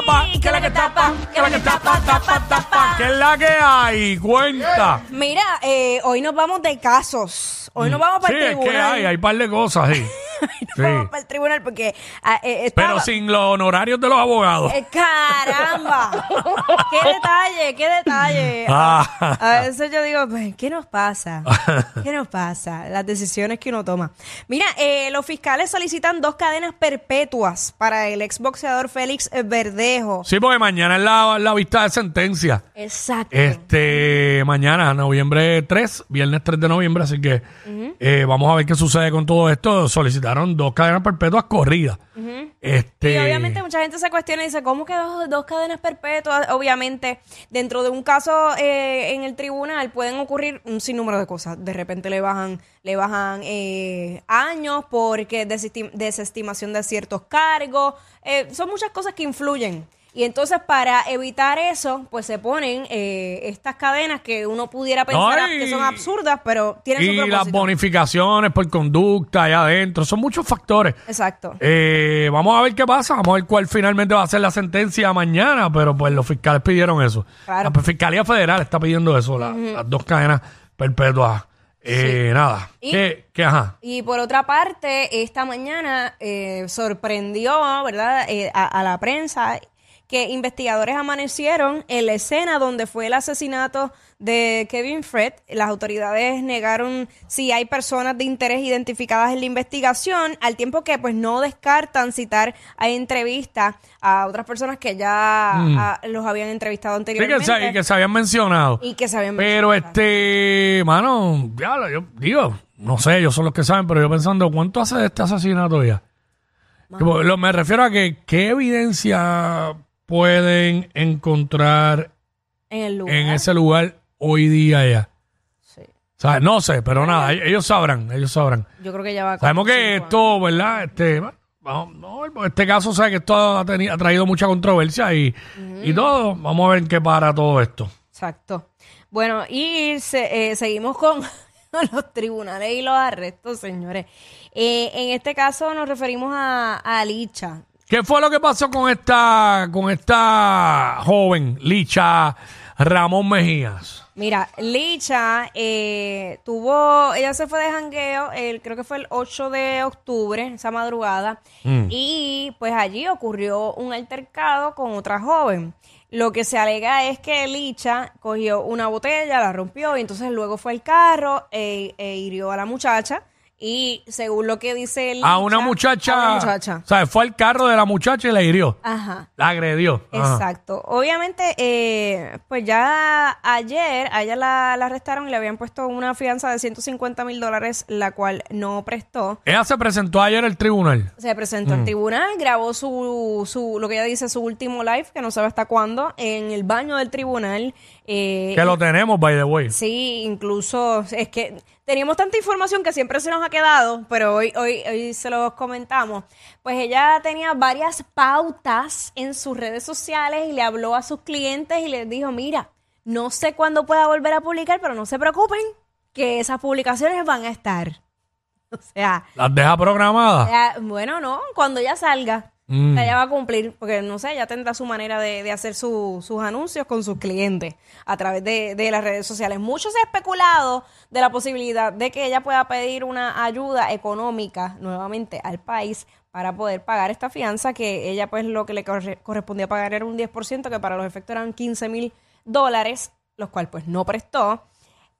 Tapa, que la que tapa, que la que tapa, tapa, tapa. Que es la que hay, cuenta. Mira, eh, hoy nos vamos de casos. Hoy nos vamos Sí, para el es que tribunal. hay, hay un par de cosas, sí. Nos Sí. vamos para el tribunal porque ah, eh, estaba- Pero sin los honorarios de los abogados. Eh, ¡Caramba! ¡Qué detalle, qué detalle! Ah. A veces yo digo, pues, ¿qué nos pasa? ¿Qué nos pasa? Las decisiones que uno toma. Mira, eh, los fiscales solicitan dos cadenas perpetuas para el exboxeador Félix Verdejo. Sí, porque mañana es la, la vista de sentencia. Exacto. Este, mañana, noviembre 3, viernes 3 de noviembre, así que eh, vamos a ver qué sucede con todo esto. Solicitaron dos cadenas perpetuas corridas. Este, Y obviamente mucha gente se cuestiona y dice, ¿cómo que dos, dos cadenas perpetuas? Obviamente, dentro de un caso eh, en el tribunal pueden ocurrir un sinnúmero de cosas. De repente le bajan, le bajan eh, años porque desestim- desestimación de ciertos cargos. Eh, son muchas cosas que influyen. Y entonces para evitar eso, pues se ponen eh, estas cadenas que uno pudiera pensar que son absurdas, pero tienen su y las propósito. bonificaciones por conducta allá adentro, son muchos factores. Exacto. Eh, vamos a ver qué pasa, vamos a ver cuál finalmente va a ser la sentencia mañana, pero pues los fiscales pidieron eso. Claro. La Fiscalía Federal está pidiendo eso, la- las dos cadenas perpetuas. Eh, Nada, Y- ¿Qué, qué, ajá? Y por otra parte, esta mañana eh, sorprendió, ¿verdad?, Eh, a, a la prensa que investigadores amanecieron en la escena donde fue el asesinato de Kevin Fred. Las autoridades negaron si hay personas de interés identificadas en la investigación, al tiempo que pues no descartan citar a entrevistas a otras personas que ya ah, los habían entrevistado Mm. Sí, que anteriormente. se, y que se habían mencionado. Y que se habían Pero mencionado. este, mano, diablo, yo digo, no sé, ellos son los que saben, pero yo pensando, ¿cuánto hace de este asesinato ya? Que, lo- me refiero a que, ¿qué evidencia pueden encontrar en el lugar. en ese lugar hoy día ya? Sí. O sea, no sé, pero nada, ellos- sabrán, ellos sabrán. Yo creo que ya va. Sabemos como que esto, ¿verdad? Este, bueno, vamos, no, este caso, sabe que esto ha, teni- ha traído mucha controversia y, y todo. Vamos a ver qué para todo esto. Exacto. Bueno, y se- eh, seguimos con los tribunales y los arrestos, señores. Eh, en este caso nos referimos a, a Licha. ¿Qué fue lo que pasó con esta, con esta joven, Licha Ramón Mejías? Mira, Licha eh, tuvo, ella se fue de jangueo, el, creo que fue el 8 de octubre, esa madrugada, y pues allí ocurrió un altercado con otra joven. Lo que se alega es que Licha cogió una botella, la rompió y entonces luego fue al carro e, e hirió a la muchacha. Y según lo que dice Licha, A una muchacha, a una muchacha. O sea, fue al carro de la muchacha y la hirió. Ajá. La agredió. Ajá. Exacto. Obviamente, eh, pues ya ayer a ella la, la arrestaron y le habían puesto una fianza de 150 mil dólares, la cual no prestó. Ella se presentó ayer al tribunal. Se presentó Mm. al tribunal, grabó su, su, lo que ella dice, su último live, que no sabe hasta cuándo, en el baño del tribunal. Eh, Que lo tenemos, by the way. Sí, incluso es que teníamos tanta información que siempre se nos ha quedado, pero hoy, hoy, hoy se los comentamos. Pues ella tenía varias pautas en sus redes sociales y le habló a sus clientes y les dijo, mira, no sé cuándo pueda volver a publicar, pero no se preocupen, que esas publicaciones van a estar. O sea, Las deja programadas. ya- bueno, no, cuando ya salga. Mm. Ella va a cumplir, porque no sé, ella tendrá su manera de, de hacer su- sus anuncios con sus clientes a través de, de las redes sociales. Mucho se ha especulado de la posibilidad de que ella pueda pedir una ayuda económica nuevamente al país para poder pagar esta fianza, que ella pues lo que le corre- correspondía pagar era un 10%, que para los efectos eran 15 mil dólares, los cuales pues no prestó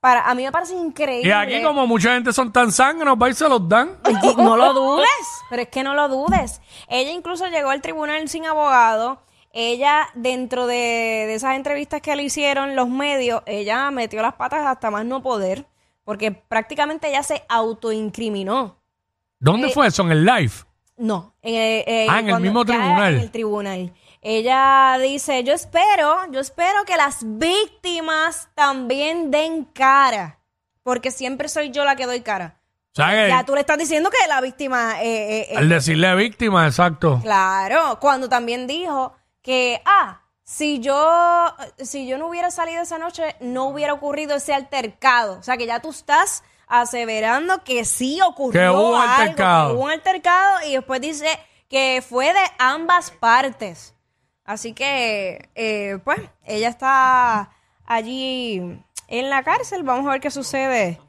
para, a mí me parece increíble. Y aquí, como mucha gente son tan sangros, va y se los dan. Y no lo dudes, pero es que no lo dudes. Ella incluso llegó al tribunal sin abogado. Ella, dentro de, de esas entrevistas que le hicieron los medios, ella metió las patas hasta más no poder, porque prácticamente ella se autoincriminó. ¿Dónde fue eso? ¿En el live? No, en el, eh, Ah, en el mismo tribunal. En el tribunal. Ella dice, yo espero, yo espero que las víctimas también den cara, porque siempre soy yo la que doy cara. O sea, que Ya tú le estás diciendo que la víctima... eh, eh, eh, al decirle víctima, exacto. Claro, cuando también dijo que, ah, si yo, si yo no hubiera salido esa noche, no hubiera ocurrido ese altercado. O sea, que ya tú estás aseverando que sí ocurrió Que hubo algo, altercado. que hubo un altercado y después dice que fue de ambas partes. Así que, eh, pues, ella está allí en la cárcel. Vamos a ver qué sucede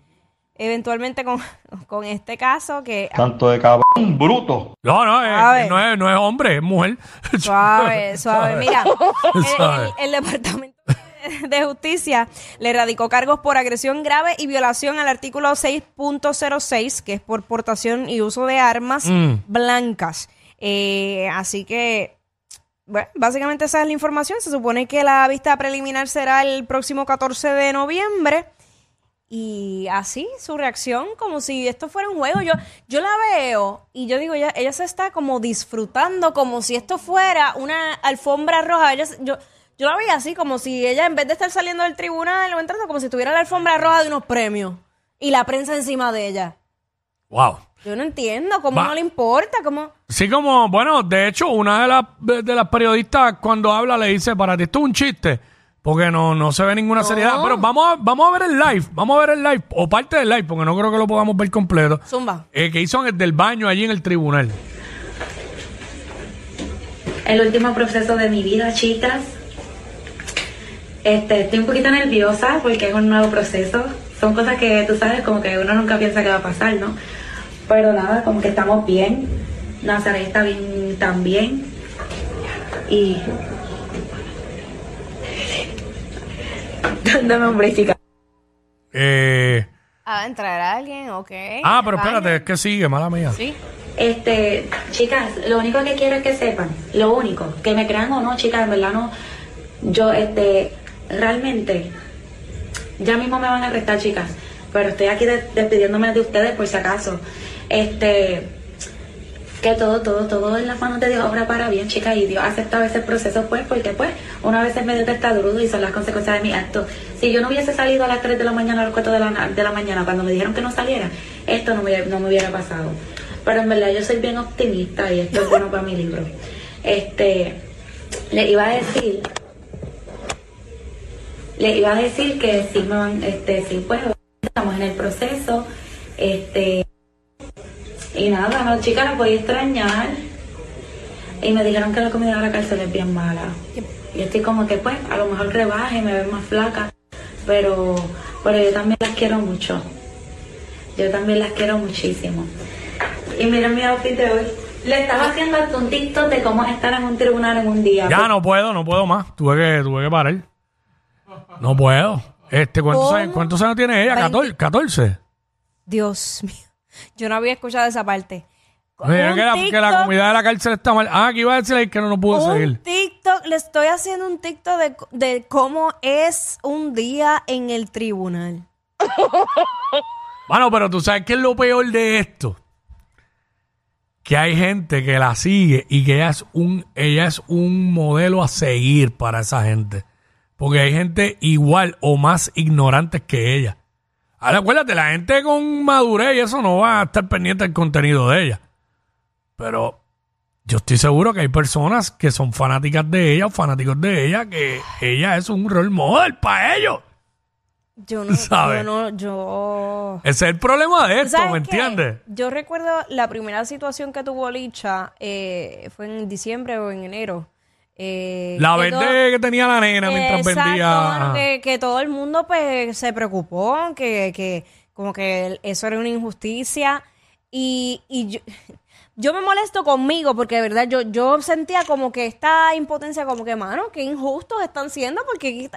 eventualmente con, con este caso que Tanto de cabrón bruto. No, no, es- Suave. no, es, no es hombre, es mujer. Suave, suave. Mira, el, Suave. el- el Departamento de- de Justicia le radicó cargos por agresión grave y violación al artículo 6.06, que es por portación y uso de armas Mm. blancas. Eh, así que, bueno, básicamente esa es la información. Se supone que la vista preliminar será el próximo 14 de noviembre. Y así, su reacción, como si esto fuera un juego. Yo, yo la veo y yo digo, ella, ella se está como disfrutando, como si esto fuera una alfombra roja. Yo, yo la veía así, como si ella, en vez de estar saliendo del tribunal o entrando, como si tuviera la alfombra roja de unos premios y la prensa encima de ella. Wow. Yo no entiendo, cómo Va. no le importa, cómo... Sí, como, bueno, de hecho, una de las, de, de las periodistas cuando habla le dice, para ti esto es un chiste, porque no, no se ve ninguna seriedad. Pero vamos a, vamos a ver el live, vamos a ver el live, o parte del live, porque no creo que lo podamos ver completo. Zumba. eh, que hizo en el del baño allí en el tribunal. el último proceso de mi vida, chicas. Este, estoy un poquito nerviosa porque es un nuevo proceso. Son cosas que tú sabes, como que uno nunca piensa que va a pasar, ¿no? Pero nada, como que estamos bien. Nazaret está bien también. Y. Dame un break. Eh, ¿A entrar alguien? Ok. ah, pero espérate, es que sigue, mala mía. Sí. Este, chicas, lo único que quiero es que sepan, lo único, que me crean o no, chicas, en verdad no, yo, este, realmente, ya mismo me van a arrestar, chicas, pero estoy aquí de- despidiéndome de ustedes por si acaso, este, que todo, todo, todo en las manos de Dios obra para bien, chicas, y Dios acepta a veces proceso, pues, porque, pues, una vez es medio testarudo y son las consecuencias de mi acto. Si yo no hubiese salido a las 3 de la mañana, a las 4 de la, de la mañana, cuando me dijeron que no saliera, esto no me, no me hubiera pasado. Pero en verdad yo soy bien optimista y esto es bueno para mi libro. Este, le iba a decir, le iba a decir que sí me van, este, sí, pues, estamos en el proceso, este, y nada, no, chicas, los voy a extrañar. Y me dijeron que la comida de la cárcel es bien mala. Y estoy como que, pues, a lo mejor rebaje, me ven más flaca. Pero, pero yo también las quiero mucho. Yo también las quiero muchísimo. Y miren mi outfit de hoy. Le estaba haciendo hasta un TikTok de cómo estar en un tribunal en un día. Ya no puedo, no puedo más. Tuve que, tuve que parar. No puedo. Este, ¿cuántos, años, cuántos años tiene ella? Veinte. ¿14? 14. Dios mío. Yo no había escuchado esa parte. Un que la, que la TikTok- comida de la cárcel está mal. Ah, que iba a decir que no lo pudo seguir. TikTok, le estoy haciendo un TikTok de, de cómo es un día en el tribunal. Bueno, pero tú sabes qué es lo peor de esto. Que hay gente que la sigue y que ella es un, ella es un modelo a seguir para esa gente. Porque hay gente igual o más ignorantes que ella. Ahora acuérdate, la gente con madurez y eso no va a estar pendiente del contenido de ella. Pero yo estoy seguro que hay personas que son fanáticas de ella o fanáticos de ella que ella es un role model para ellos. Yo no, ¿Sabes? yo no, yo... Ese es el problema de esto, ¿Sabes ¿me qué? entiendes? Yo recuerdo la primera situación que tuvo Licha, eh, fue en diciembre o en enero. Eh, La que verde todo- que tenía la nena mientras Exacto, vendía. que, que todo el mundo pues se preocupó, que, que como que eso era una injusticia. Y, y yo, yo me molesto conmigo porque de verdad yo, yo sentía como que esta impotencia, como que, mano, qué injustos están siendo porque...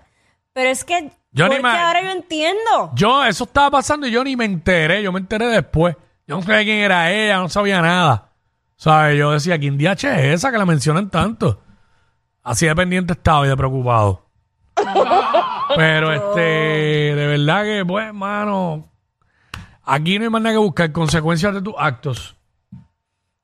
Pero es que, Yo ni porque me- ahora yo entiendo. Yo, eso estaba pasando y yo ni me enteré. Yo me enteré después. Yo no sabía quién era ella, no sabía nada. ¿Sabes? Yo decía, ¿quién DH es esa que la mencionan tanto? Así de pendiente estaba y de preocupado. Pero este, de verdad que, pues, hermano, aquí no hay más nada que buscar consecuencias de tus actos.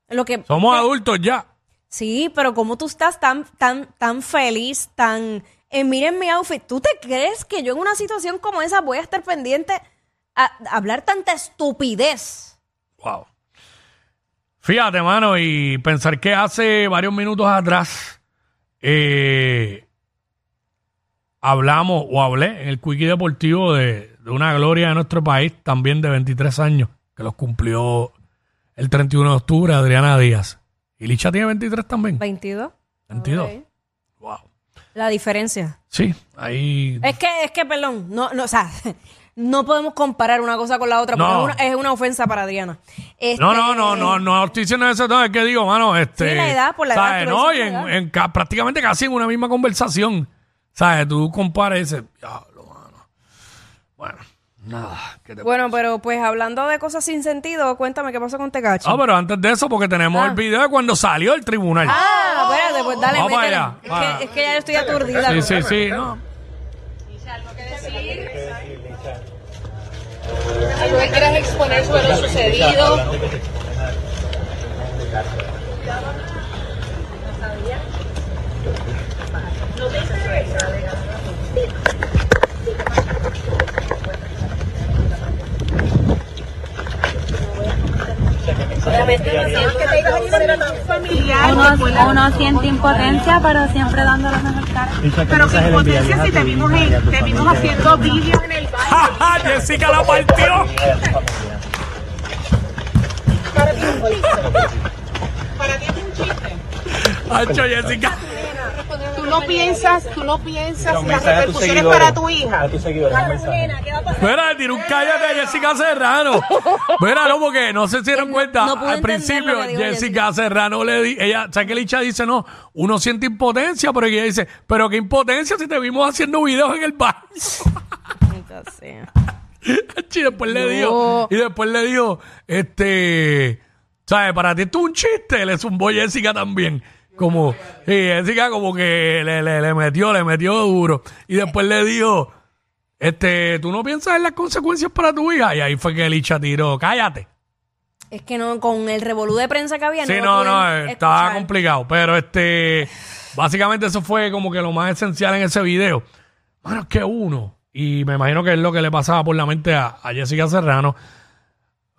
Lo que, Somos adultos ya. Sí, pero como tú estás tan, tan, tan feliz, tan... eh, miren mi outfit, ¿tú te crees que yo en una situación como esa voy a estar pendiente a, a hablar tanta estupidez? Wow. Fíjate, mano, y pensar que hace varios minutos atrás eh, hablamos o hablé en el Quickie Deportivo de, de una gloria de nuestro país, también de 23 años, que los cumplió el 31 de octubre, Adriana Díaz. Y Licha tiene 23 también. 22. 22. Ok. Wow. La diferencia. Sí, ahí. Es que, es que, perdón, no, no, o sea, no podemos comparar una cosa con la otra porque No. es, una, es una ofensa para Adriana. Este, No, no, no, no, no estoy diciendo eso, no, es que digo, mano, este... Sí, la edad, por la edad, ¿sabes? tú No, dices y la en, edad. en ca- prácticamente casi en una misma conversación, ¿sabes? Tú comparas y dices, diablo, mano. Bueno, nada, ¿qué te Bueno, pero pues hablando de cosas sin sentido, cuéntame qué pasó con Tecachi. Ah, pero antes de eso, porque tenemos Ah. el video de cuando salió del tribunal. Ah, espérate, pues dale, Vamos para métele. allá, Es, para- que, es que ya yo estoy aturdida. sí, sí, sí, no. ¿Algo que quieras exponer sobre lo sucedido? Uno, uno siente impotencia, pero siempre dando la mejor cara. Pero qué impotencia si te vimos, en- te vimos haciendo vídeos en el baño. ¡Ja, ja! Jessica la partió! Para ti es un chiste. ¡Hacho, Jessica! Tú no piensas, tú no piensas las repercusiones para tu hija. Mira, le tiró un cállate a Jessica Serrano. Mira, no, porque no si dieron no- cuenta. no pude al entender principio, lo que dijo Jessica, Serrano le di, ella, ¿sabes que Licha dice? No, uno siente impotencia, pero ella dice, pero qué impotencia si te vimos haciendo videos en el baño. y después le dijo, y después le dijo, este, ¿sabes? Para ti esto es un chiste, le zumbó Jessica también. Como, sí, Jessica como que le, le, le metió, le metió duro. Y después le dijo, este, ¿tú no piensas en las consecuencias para tu hija? Y ahí fue que Licha tiró, cállate. Es que no, con el revolú de prensa que había, Sí, no, no, estaba escuchar. complicado. Pero este, básicamente eso fue como que lo más esencial en ese video. Bueno, es que uno, y me imagino que es lo que le pasaba por la mente a, a Jessica Serrano,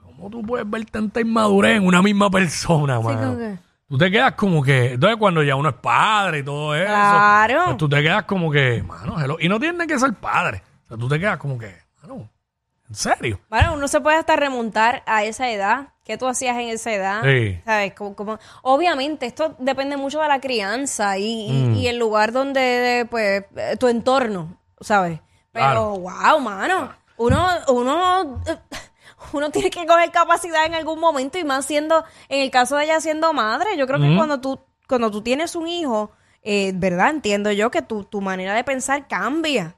¿cómo tú puedes ver tanta inmadurez en una misma persona, Sí, mano? que- Tú te quedas como que, entonces cuando ya uno es padre y todo eso, Claro. pues tú te quedas como que, mano, hello, y no tienes que ser padre. O sea, tú te quedas como que, mano, ¿en serio? Bueno, uno se puede hasta remontar a esa edad. ¿Qué tú hacías en esa edad? Sí. ¿Sabes? Como, como- obviamente, esto depende mucho de la crianza y, y- Mm. y el lugar donde, pues, eh, tu entorno, ¿sabes? Pero, Claro. wow, mano. Uno, uno, eh, uno tiene que coger capacidad en algún momento y más siendo, en el caso de ella siendo madre, yo creo que cuando tú, cuando tú tienes un hijo, eh, ¿verdad? Entiendo yo que tu, tu manera de pensar cambia.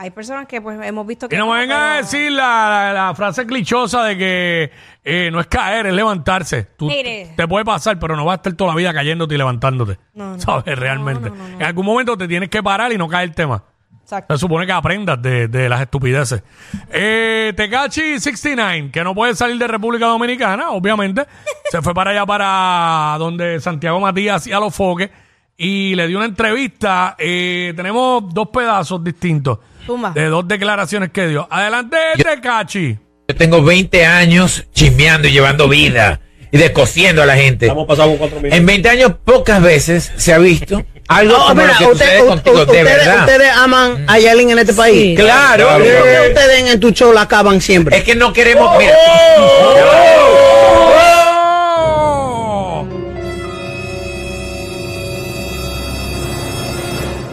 Hay personas que, pues, hemos visto que... Y no me vengan a decir la, la- la frase clichosa de que eh, no es caer, es levantarse. Tú, Mire. te puede pasar, pero no vas a estar toda la vida cayéndote y levantándote. No, no. ¿Sabes? Realmente. no. En algún momento te tienes que parar y no caer el tema. Exacto. Se supone que aprendas de, de las estupideces. Eh, Tecachi 69, que no puede salir de República Dominicana, obviamente. se fue para allá, para donde Santiago Matías hacía los foques. Y le dio una entrevista. Eh, tenemos dos pedazos distintos. De dos declaraciones que dio. Adelante, Tecachi. Yo tengo 20 años chismeando y llevando vida y descosiendo a la gente. Estamos cuatro minutos. En 20 años pocas veces se ha visto algo No, como mira, lo que usted- sucede u- contigo, u- de ustedes, verdad. ustedes aman a Yelin en este país. Claro. ¿Por qué ustedes en tu show la acaban siempre? Es que no queremos... Mira,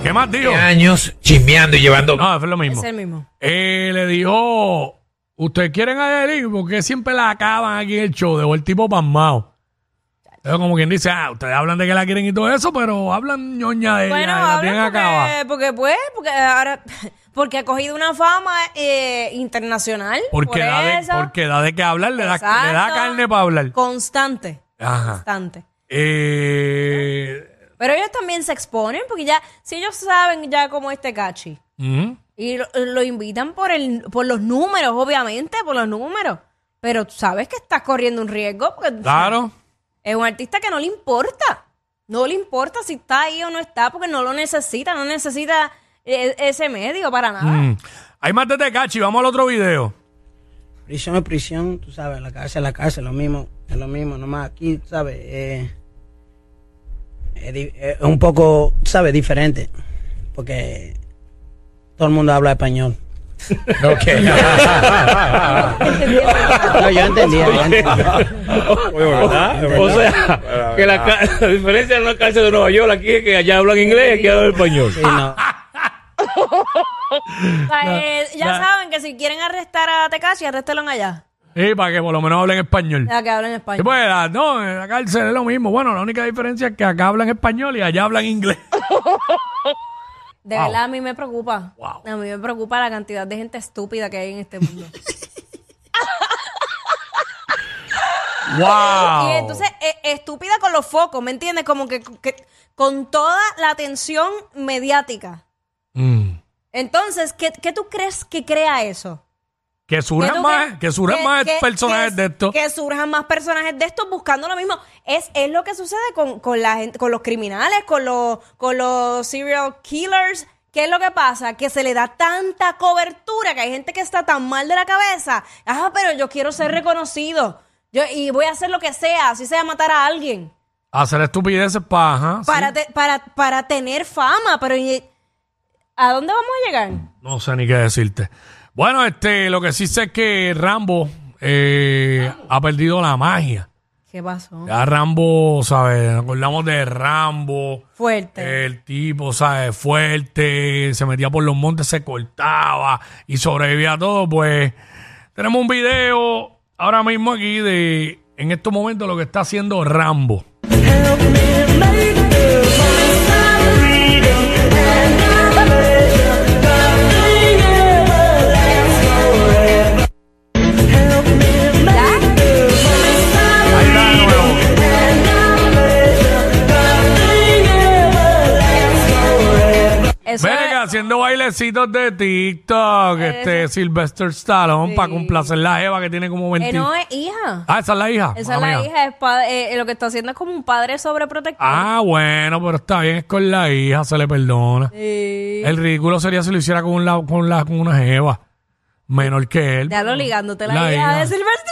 ¿Qué más dijo? 20 años chismeando y llevando... No, es lo mismo. Es el mismo. Eh, le dijo, ¿ustedes quieren a Yailin? Porque siempre la acaban aquí en el show. Dejó el tipo pasmado. Pero como quien dice, ah, ustedes hablan de que la quieren y todo eso, pero hablan ñoña de ella, Bueno, y la habla tienen acabada. porque, porque pues, porque ahora, porque ha cogido una fama eh, internacional. Porque, por da de, eso. porque da de qué hablar, le da, le da carne para hablar. Constante. Ajá. Constante. Eh, Pero ellos también se exponen porque ya, si ellos saben ya cómo este cachi y lo, lo invitan por el, por los números, obviamente, por los números. Pero tú sabes que estás corriendo un riesgo porque Claro. Es un artista que no le importa. No le importa si está ahí o no está porque no lo necesita, no necesita eh, ese medio para nada. Mm. Hay más de Tecachi, vamos al otro video. Prisión es prisión, tú sabes, la cárcel es la cárcel, lo mismo, es lo mismo, nomás aquí, tú sabes, eh, es, di- es un poco, tú sabes, diferente, porque todo el mundo habla español. Ok. No, yo entendía, yo entendía. O sea, que la, diferencia en la cárcel de Nueva York aquí es que allá hablan inglés y aquí hablan español. Sí, no. O sea, eh, ya la- saben que si quieren arrestar a Tecachi, arréstelo allá. Sí, para que por lo menos hablen español. Ya que hablen Sí, español. pues, la- no, en la cárcel es lo mismo. Bueno, la única diferencia es que acá hablan español y allá hablan inglés. De Wow. verdad, a mí me preocupa. Wow. A mí me preocupa la cantidad de gente estúpida que hay en este mundo. ¡Wow! Y entonces, eh, estúpida con los focos, ¿me entiendes? Como que, que- con toda la atención mediática. Mm. Entonces, ¿qué, qué tú crees que crea eso? Que ¿Qué surjan más, que surjan más que- personajes que- de esto. Que surjan más personajes de estos buscando lo mismo. Es, es lo que sucede con, con la gente, con los criminales, con los, con los serial killers. ¿Qué es lo que pasa? Que se le da tanta cobertura que hay gente que está tan mal de la cabeza. Ah, pero yo quiero ser reconocido. Yo, y voy a hacer lo que sea, así sea matar a alguien. Hacer estupideces para, Para, te- para, para tener fama. Pero ¿y ¿a dónde vamos a llegar? No sé ni qué decirte. Bueno, este, lo que sí sé es que Rambo eh, ha perdido la magia. ¿Qué pasó? Ya Rambo, ¿sabes? Nos acordamos de Rambo. Fuerte. El tipo, ¿sabes? Fuerte, se metía por los montes, se cortaba y sobrevivía a todo. Pues tenemos un video ahora mismo aquí de, en estos momentos, lo que está haciendo Rambo. Ahí Eso Ven es- haciendo bailecitos de TikTok, este Sylvester Stallone, para complacer la Eva que tiene como 20. Eh, no es hija. Ah, esa es la hija. Esa es Mala la mía. hija. Es pa- eh, lo que está haciendo es como un padre sobreprotector. Ah, bueno, pero está bien, es con la hija, se le perdona. Sí. El ridículo sería si lo hiciera con, la, con, la, con una jeva menor que él. Ya lo ligándote la, La hija, hija. de Silvestre